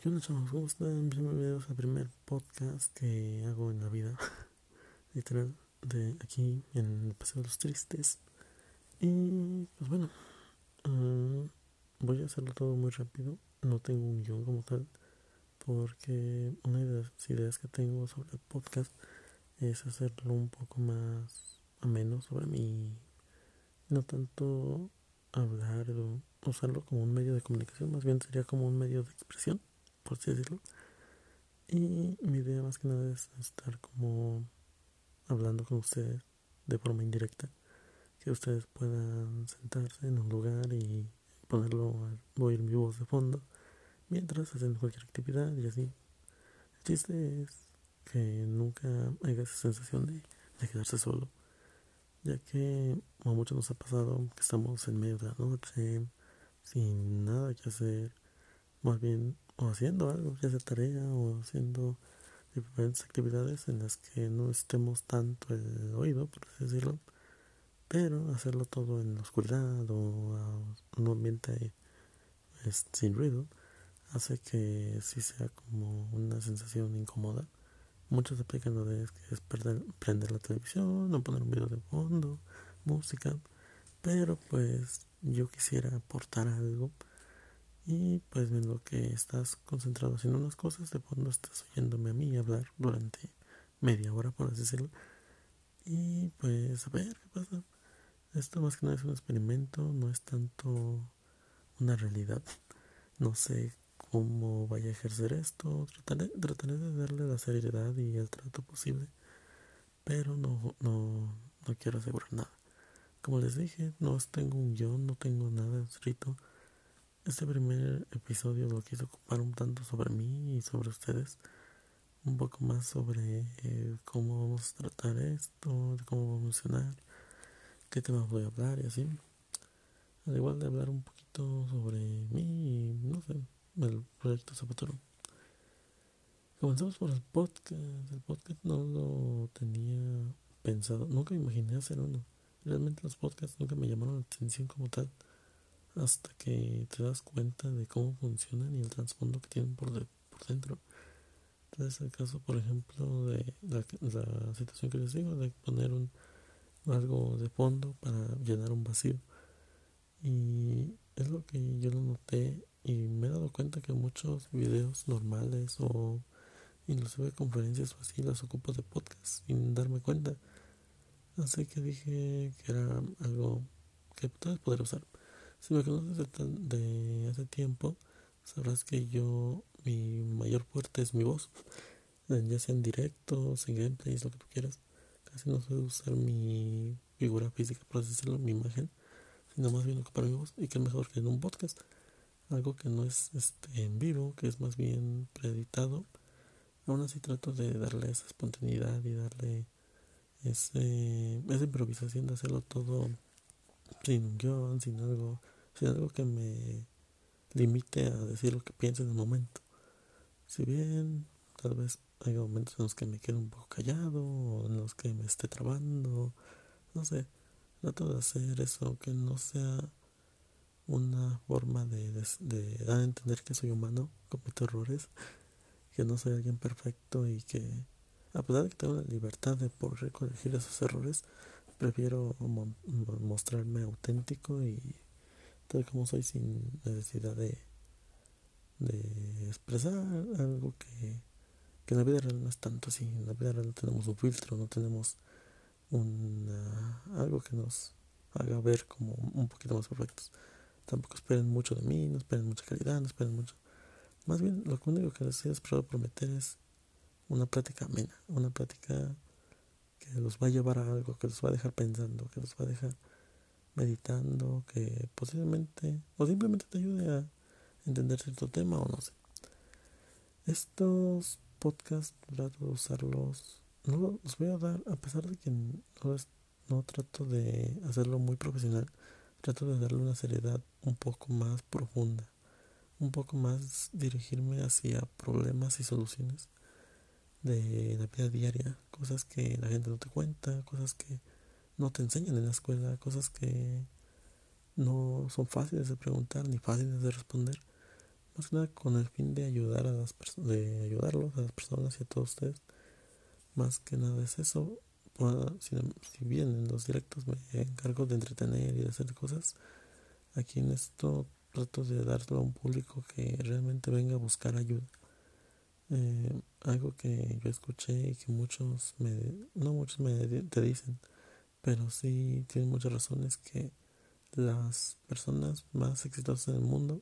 ¿Qué onda? ¿Cómo están? Bienvenidos al primer podcast que hago en la vida. Literal, de aquí en el Paseo de los Tristes. Y pues bueno, uh, voy a hacerlo todo muy rápido. No tengo un guion como tal. Porque una de las ideas que tengo sobre el podcast es hacerlo un poco más ameno sobre mí. No tanto hablar o usarlo como un medio de comunicación, más bien sería como un medio de expresión por así decirlo. Y mi idea más que nada es estar como hablando con ustedes de forma indirecta. Que ustedes puedan sentarse en un lugar y ponerlo a oír mi voz de fondo mientras hacen cualquier actividad y así. El chiste es que nunca haya esa sensación de, de quedarse solo. Ya que a muchos nos ha pasado que estamos en medio de la noche, sin nada que hacer, más bien o haciendo algo, ya sea tarea o haciendo diferentes actividades en las que no estemos tanto el oído, por así decirlo, pero hacerlo todo en la oscuridad o en un ambiente pues, sin ruido hace que sí sea como una sensación incómoda. Muchos aplican lo de que es perder, prender la televisión o poner un video de fondo, música, pero pues yo quisiera aportar algo y pues en que estás concentrado haciendo unas cosas, de fondo estás oyéndome a mí hablar durante media hora, por así decirlo. Y pues a ver qué pasa. Esto más que nada es un experimento, no es tanto una realidad. No sé cómo vaya a ejercer esto. Trataré, trataré de darle la seriedad y el trato posible. Pero no, no, no quiero asegurar nada. Como les dije, no tengo un guion, no tengo nada escrito este primer episodio lo quise ocupar un tanto sobre mí y sobre ustedes, un poco más sobre eh, cómo vamos a tratar esto, cómo va a funcionar, qué temas voy a hablar y así. Al igual de hablar un poquito sobre mí y no sé, el proyecto Zapatero. Comenzamos por el podcast. El podcast no lo tenía pensado, nunca imaginé hacer uno. Realmente los podcasts nunca me llamaron la atención como tal hasta que te das cuenta de cómo funcionan y el trasfondo que tienen por, por dentro. Entonces, el caso, por ejemplo, de la, la, situación que les digo, de poner un, algo de fondo para llenar un vacío. Y es lo que yo lo noté y me he dado cuenta que muchos videos normales o inclusive conferencias o así las ocupo de podcast sin darme cuenta. Así que dije que era algo que tal vez usar. Si me conoces de, hace tiempo, sabrás que yo, mi mayor fuerte es mi voz. Ya sea en directos, en gameplays, lo que tú quieras. Casi no sé usar mi figura física, por así decirlo, mi imagen, sino más bien ocupar mi voz. Y que mejor que en un podcast. Algo que no es este, en vivo, que es más bien preeditado. Aún así trato de darle esa espontaneidad y darle ese, esa improvisación de hacerlo todo sin un guion, sin algo sin algo que me limite a decir lo que pienso en el momento. Si bien tal vez hay momentos en los que me quedo un poco callado o en los que me esté trabando, no sé, trato de hacer eso que no sea una forma de, de, dar a entender que soy humano, cometo errores, que no soy alguien perfecto y que a pesar de que tengo la libertad de poder corregir esos errores, prefiero mostrarme auténtico y tal como soy sin necesidad de, de expresar algo que, que en la vida real no es tanto así. En la vida real no tenemos un filtro, no tenemos una, algo que nos haga ver como un poquito más perfectos. Tampoco esperen mucho de mí, no esperen mucha calidad, no esperen mucho. Más bien, lo único que les he prometer es una plática amena, una plática que los va a llevar a algo, que los va a dejar pensando, que los va a dejar meditando, que posiblemente o simplemente te ayude a entender cierto tema o no sé. Estos podcasts trato de usarlos, no los voy a dar, a pesar de que no, no trato de hacerlo muy profesional, trato de darle una seriedad un poco más profunda, un poco más dirigirme hacia problemas y soluciones de la vida diaria, cosas que la gente no te cuenta, cosas que no te enseñan en la escuela, cosas que no son fáciles de preguntar ni fáciles de responder. más que nada con el fin de ayudar a las personas, de ayudarlos a las personas y a todos ustedes. Más que nada es eso. si, si, bien en los directos me encargo de entretener y de hacer cosas, aquí en esto trato de darlo a un público que realmente venga a buscar ayuda. Eh, algo que yo escuché y que muchos me, no muchos me te dicen, pero sí tienen muchas razones que las personas más exitosas en el mundo,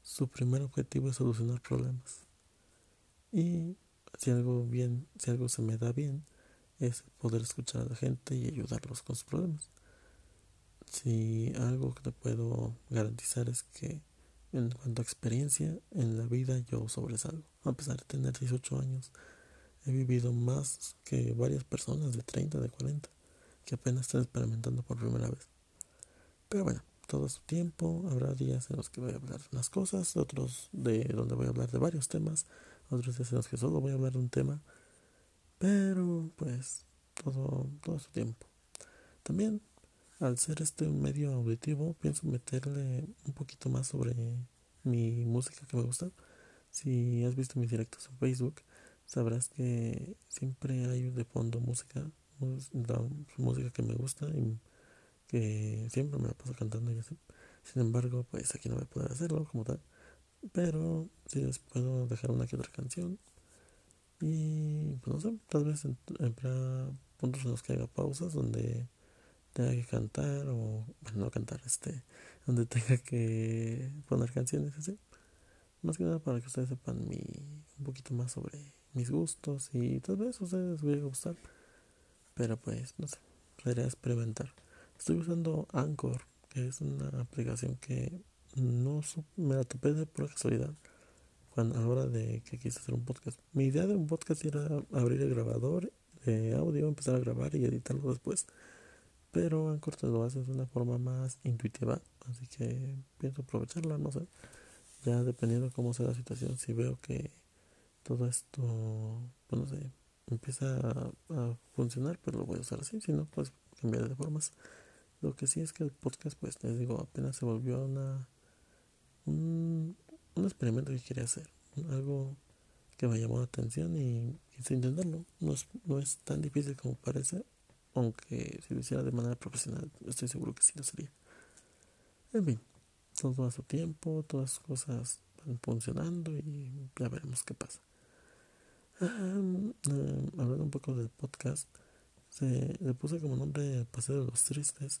su primer objetivo es solucionar problemas. Y si algo bien, si algo se me da bien, es poder escuchar a la gente y ayudarlos con sus problemas. Si algo que te puedo garantizar es que en cuanto a experiencia en la vida yo sobresalgo. A pesar de tener 18 años, he vivido más que varias personas de 30, de 40, que apenas están experimentando por primera vez. Pero bueno, todo su tiempo, habrá días en los que voy a hablar de unas cosas, otros de donde voy a hablar de varios temas, otros días en los que solo voy a hablar de un tema, pero pues todo, todo su tiempo. También, al ser este un medio auditivo, pienso meterle un poquito más sobre mi música que me gusta. Si has visto mis directos en Facebook, sabrás que siempre hay de fondo música, música que me gusta y que siempre me la paso cantando y así. Sin embargo, pues aquí no voy a poder hacerlo como tal. Pero sí les puedo dejar una que otra canción. Y pues no sé, tal vez habrá puntos en los que haga pausas donde tenga que cantar o, bueno, no cantar, este, donde tenga que poner canciones así. Más que nada para que ustedes sepan mi, un poquito más sobre mis gustos y tal vez a ustedes les vaya a gustar. Pero pues, no sé, podría experimentar. Estoy usando Anchor, que es una aplicación que no me la topé de por casualidad cuando, a la hora de que quise hacer un podcast. Mi idea de un podcast era abrir el grabador de audio, empezar a grabar y editarlo después. Pero Anchor te lo hace de una forma más intuitiva, así que pienso aprovecharla, no sé. Ya dependiendo de cómo sea la situación, si veo que todo esto, pues no sé, empieza a, funcionar, pues lo voy a usar así, si no, pues cambiar de formas. Lo que sí es que el podcast, pues les digo, apenas se volvió una un, un experimento que quería hacer, algo que me llamó la atención y quise intentarlo. No es, no es tan difícil como parece, aunque si lo hiciera de manera profesional, estoy seguro que sí lo sería. En fin, todo a su tiempo, todas las cosas van funcionando y ya veremos qué pasa. Um, hablando un poco del podcast, se le puse como nombre el Paseo de los Tristes,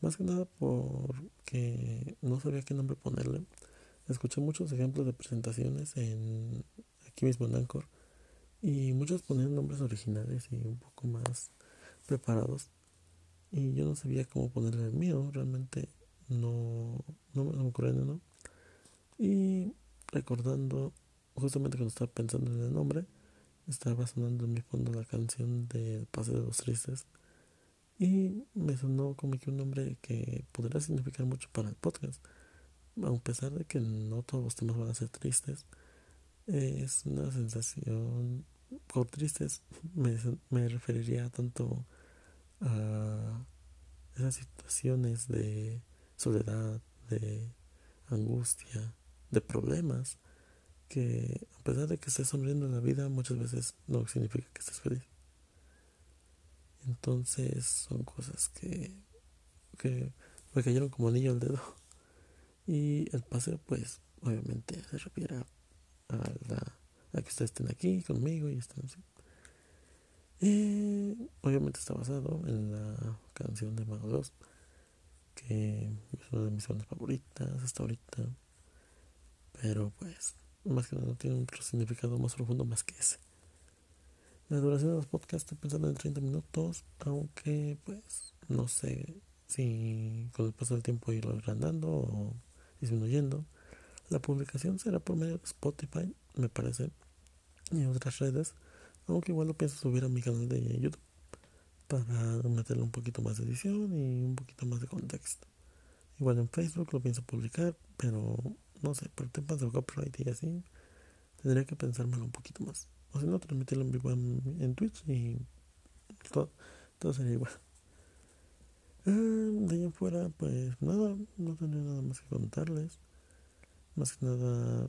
más que nada porque no sabía qué nombre ponerle. Escuché muchos ejemplos de presentaciones en aquí mismo en Anchor y muchos ponían nombres originales y un poco más preparados y yo no sabía cómo ponerle el mío, realmente no, no me ocurrió ¿no? Y recordando, justamente cuando estaba pensando en el nombre, estaba sonando en mi fondo la canción de Paseo de los Tristes y me sonó como que un nombre que podría significar mucho para el podcast. A pesar de que no todos los temas van a ser tristes, es una sensación, por tristes me, me referiría tanto a esas situaciones de soledad, de angustia, de problemas que a pesar de que estés sonriendo en la vida, muchas veces no significa que estés feliz. Entonces son cosas que, que me cayeron como anillo al dedo. Y el paseo, pues, obviamente se refiere a, la, a que ustedes estén aquí conmigo y estén así. Obviamente está basado en la canción de Mago 2, que es una de mis bandas favoritas hasta ahorita. Pero pues más que nada tiene otro significado más profundo más que ese. La duración de los podcasts estoy pensando en 30 minutos, aunque pues no sé si con el paso del tiempo irlo agrandando o disminuyendo. La publicación será por medio de Spotify, me parece, y otras redes, aunque igual lo pienso subir a mi canal de YouTube para meterle un poquito más de edición y un poquito más de contexto. Igual en Facebook lo pienso publicar, pero no sé, por temas de copyright y así, tendría que pensármelo un poquito más. O si no, transmitirlo en vivo en, Twitch y todo, todo sería igual. Ah, de allá afuera, pues nada, no tendría nada más que contarles. Más que nada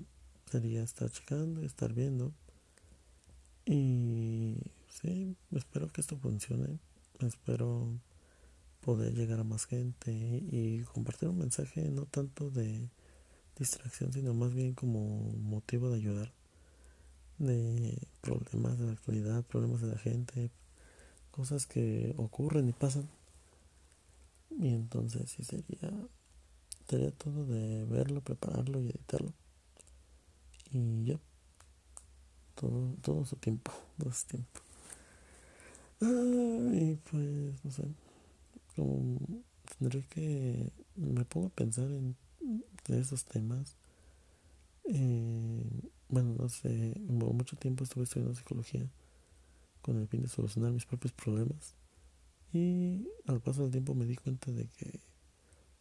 sería estar checando, estar viendo. Y sí, espero que esto funcione. Espero poder llegar a más gente y compartir un mensaje no tanto de distracción, sino más bien como motivo de ayudar de problemas de la actualidad, problemas de la gente, cosas que ocurren y pasan. Y entonces sí sería, sería todo de verlo, prepararlo y editarlo. Y ya, todo, todo su tiempo, todo su tiempo. Ah, y pues, no sé, como tendré que, me pongo a pensar en esos temas. Eh, bueno, no sé, mucho tiempo estuve estudiando psicología con el fin de solucionar mis propios problemas. Y al paso del tiempo me di cuenta de que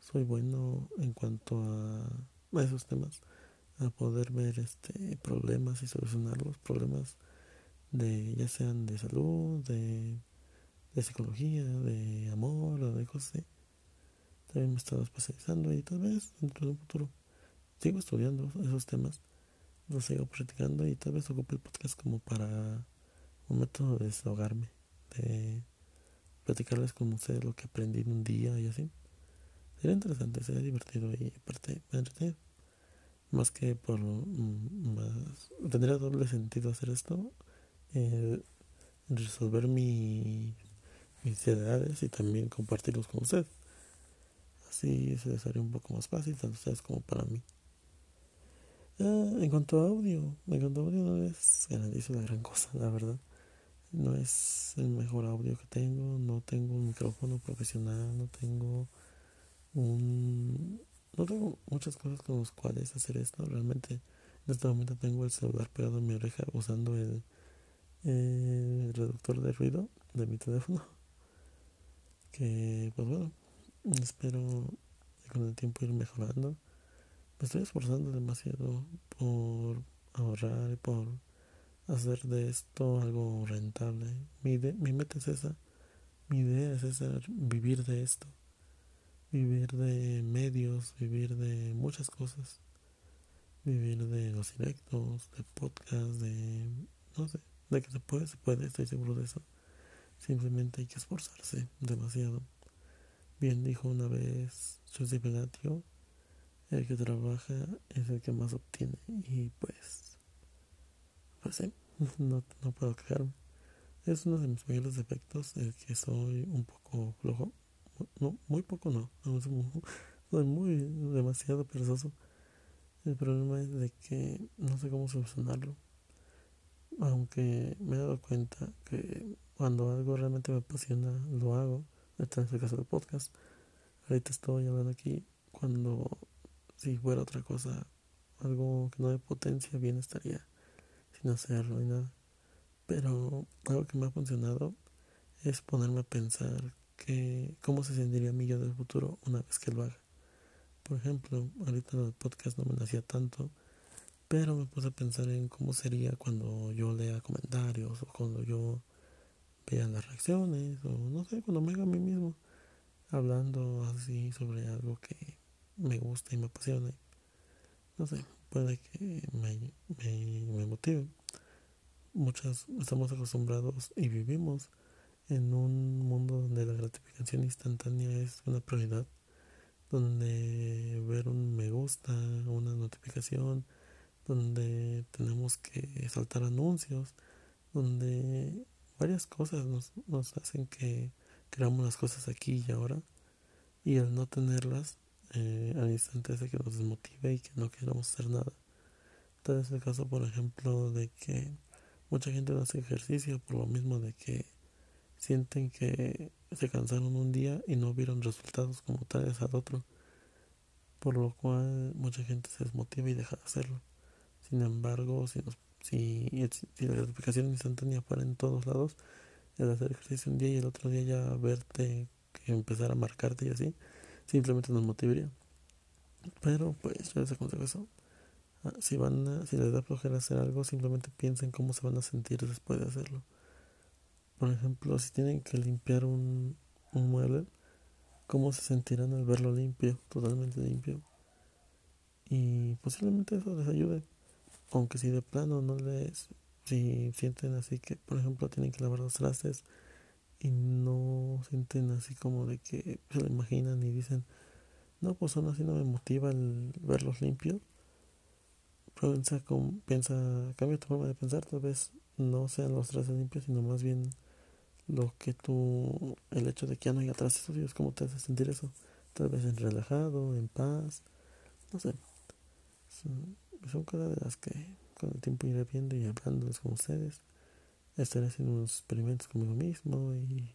soy bueno en cuanto a, esos temas, a poder ver este problemas y solucionar los problemas de ya sean de salud, de, de psicología, de amor o de cosas así. También me he estado especializando y tal vez dentro de un futuro sigo estudiando esos temas lo sigo practicando y tal vez ocupe el podcast como para un método de desahogarme, de platicarles con ustedes lo que aprendí en un día y así. Sería interesante, sería divertido y aparte me entretenido. Más que por más, tendría doble sentido hacer esto, eh, resolver mi, mis ideas y también compartirlos con ustedes. Así se les haría un poco más fácil, tanto ustedes como para mí. Ah, en cuanto a audio, en cuanto a audio no es garantizo la gran cosa, la verdad. No es el mejor audio que tengo, no tengo un micrófono profesional, no tengo un... No tengo muchas cosas con las cuales hacer esto. Realmente en este momento tengo el celular pegado en mi oreja usando el, el reductor de ruido de mi teléfono. Que pues bueno, espero con el tiempo ir mejorando me estoy esforzando demasiado por ahorrar y por hacer de esto algo rentable. Mi, mi meta es esa. Mi idea es esa, vivir de esto. Vivir de medios, vivir de muchas cosas. Vivir de los directos, de podcast, de... no sé, de que se puede, se puede, estoy seguro de eso. Simplemente hay que esforzarse demasiado. Bien dijo una vez José Pelatio, el que trabaja es el que más obtiene y pues pues sí, no, no puedo quejarme. Es uno de mis mayores defectos el que soy un poco flojo. No, muy poco no soy muy demasiado perezoso. El problema es de que no sé cómo solucionarlo. Aunque me he dado cuenta que cuando algo realmente me apasiona lo hago este es el caso del podcast ahorita estoy hablando aquí cuando si fuera otra cosa, algo que no de potencia, bien estaría sin hacerlo y nada. Pero algo que me ha funcionado es ponerme a pensar que cómo se sentiría mi yo del futuro una vez que lo haga. Por ejemplo, ahorita el podcast no me nacía tanto, pero me puse a pensar en cómo sería cuando yo lea comentarios o cuando yo vea las reacciones o no sé, cuando me haga a mí mismo hablando así sobre algo que me gusta y me apasiona. No sé, puede que me, me, motive. Muchas estamos acostumbrados y vivimos en un mundo donde la gratificación instantánea es una prioridad, donde ver un me gusta, una notificación, donde tenemos que saltar anuncios, donde varias cosas nos, nos hacen que creamos las cosas aquí y ahora y al no tenerlas eh, al instante ese que nos desmotive y que no queramos hacer nada. Tal es el caso, por ejemplo, de que mucha gente no hace ejercicio por lo mismo de que sienten que se cansaron un día y no vieron resultados como tales al otro, por lo cual mucha gente se desmotiva y deja de hacerlo. Sin embargo, si, si, si la gratificación instantánea fuera en todos lados, el hacer ejercicio un día y el otro día ya verte, empezar a marcarte y así, simplemente nos motivaría. Pero pues yo les aconsejo eso. Ah, si van si les da flojera hacer algo, simplemente piensen cómo se van a sentir después de hacerlo. Por ejemplo, si tienen que limpiar un, un mueble, ¿cómo se sentirán al verlo limpio, totalmente limpio? y posiblemente eso les ayude. Aunque si de plano no les, si sienten así que, por ejemplo, tienen que lavar los trastes y no sienten así como de que se lo imaginan y dicen, no, pues aún así no me motiva el verlos limpios. Piensa, con, piensa, cambia tu forma de pensar, tal vez no sean los trastes limpios, sino más bien lo que tú, el hecho de que ya no haya trastes sucios, ¿cómo te hace sentir eso? Tal vez en relajado, en paz, no sé. Son cosas de las que con el tiempo iré viendo y hablándoles con ustedes. Estaré haciendo unos experimentos conmigo mismo y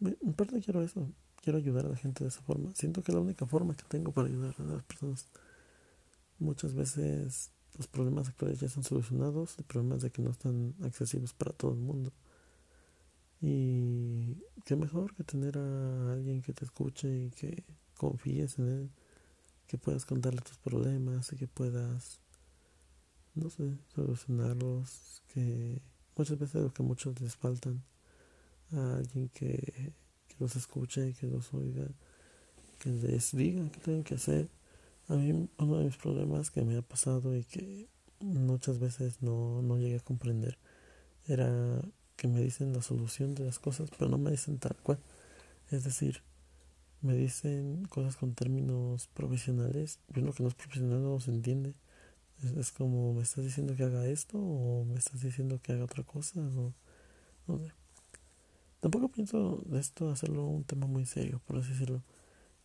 en parte quiero eso, quiero ayudar a la gente de esa forma. Siento que la única forma que tengo para ayudar a las personas. Muchas veces los problemas actuales ya están solucionados, el problema es de que no están accesibles para todo el mundo. Y qué mejor que tener a alguien que te escuche y que confíes en él, que puedas contarle tus problemas y que puedas, no sé, solucionarlos, que muchas veces lo que muchos les faltan a alguien que, que los escuche, que los oiga, que les diga qué tienen que hacer. A mí uno de mis problemas que me ha pasado y que muchas veces no, no llegué a comprender era que me dicen la solución de las cosas, pero no me dicen tal cual. Es decir, me dicen cosas con términos profesionales y uno que no es profesional no los entiende. Es, como, ¿me estás diciendo que haga esto o me estás diciendo que haga otra cosa? O, no sé. Tampoco pienso de esto hacerlo un tema muy serio, por así decirlo.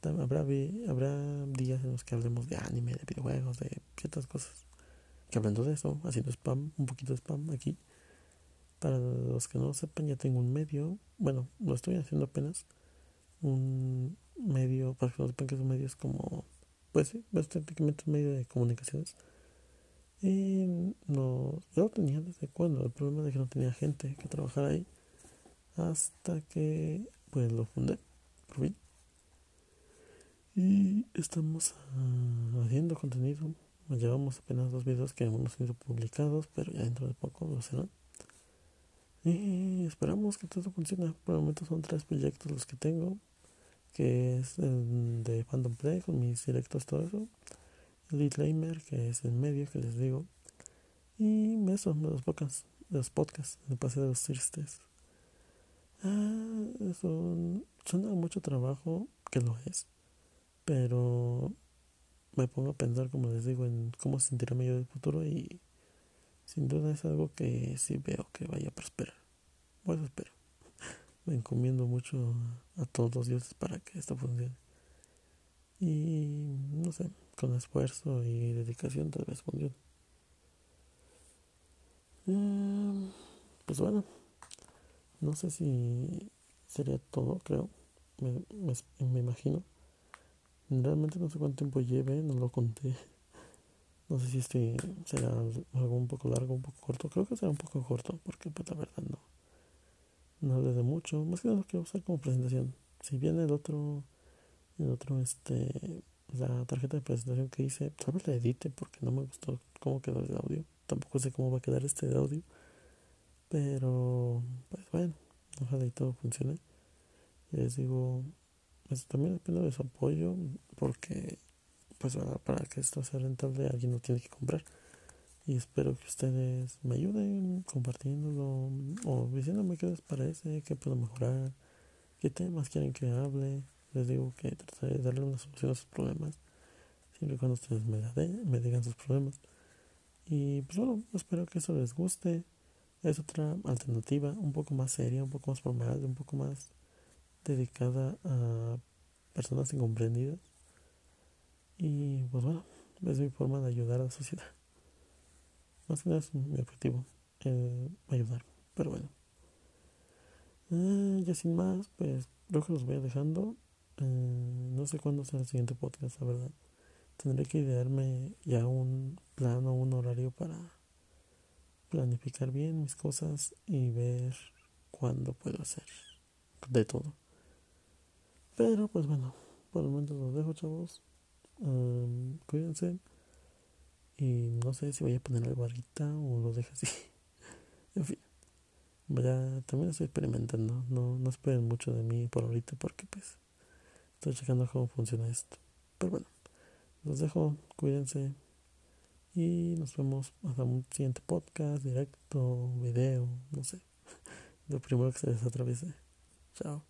Habrá, habrá días en los que hablemos de anime, de videojuegos, de ciertas cosas. Que hablando de eso, haciendo spam, un poquito de spam aquí. Para los que no sepan, ya tengo un medio. Bueno, lo estoy haciendo apenas. Un medio, para que es un medio, es como, pues sí, es técnicamente un medio de comunicaciones. Y no, yo lo tenía desde cuando. El problema es que no tenía gente que trabajara ahí. Hasta que, pues lo fundé, por fin. Y estamos uh, haciendo contenido. Llevamos apenas dos videos que hemos sido publicados, pero ya dentro de poco lo serán. Y esperamos que todo funcione. Por el momento son tres proyectos los que tengo. Que es el de Phantom Play con mis directos, todo eso. El Lamer, que es el medio que les digo. Y eso, de los podcasts, de los podcasts, el pase de los tristes. Ah, eso suena mucho trabajo, que lo es. Pero me pongo a pensar, como les digo, en cómo se sentirá medio del futuro y sin duda es algo que sí veo que vaya a prosperar. Bueno, espero. Encomiendo mucho a todos los dioses para que esto funcione. Y no sé, con esfuerzo y dedicación tal vez funcione. Eh, pues bueno, no sé si sería todo, creo. Me, me, me imagino. Realmente no sé cuánto tiempo lleve, no lo conté. No sé si este será algo un poco largo, un poco corto. Creo que será un poco corto, porque pues la verdad no. No hablé de mucho. Más que nada lo quiero usar como presentación. Si viene el otro, el otro, este, la tarjeta de presentación que hice, tal vez la edite porque no me gustó cómo quedó el audio. Tampoco sé cómo va a quedar este audio. Pero, pues bueno, ojalá y todo funcione. Les digo, pues también depende de su apoyo porque pues para que esto sea rentable alguien lo tiene que comprar y espero que ustedes me ayuden compartiéndolo o diciéndome qué les parece, qué puedo mejorar, qué temas quieren que hable. Les digo que trataré de darle una solución a sus problemas, siempre y cuando ustedes me, me digan sus problemas. Y pues bueno, espero que eso les guste. Es otra alternativa, un poco más seria, un poco más formal, un poco más dedicada a personas incomprendidas y pues bueno, es mi forma de ayudar a la sociedad. Más que nada es mi objetivo, eh, ayudar. Pero bueno. Eh, ya sin más, pues creo que los voy dejando. Eh, no sé cuándo será el siguiente podcast, la verdad. Tendré que idearme ya un plan o un horario para planificar bien mis cosas y ver cuándo puedo hacer de todo. Pero pues bueno, por el momento los dejo, chavos cuídense. Y no sé si voy a poner algo ahorita o lo dejo así. en fin. Ya también estoy experimentando. No, no esperen mucho de mí por ahorita porque pues estoy checando cómo funciona esto. Pero bueno, los dejo, cuídense y nos vemos hasta un siguiente podcast, directo, video, no sé, lo primero que se les atraviese. Chao.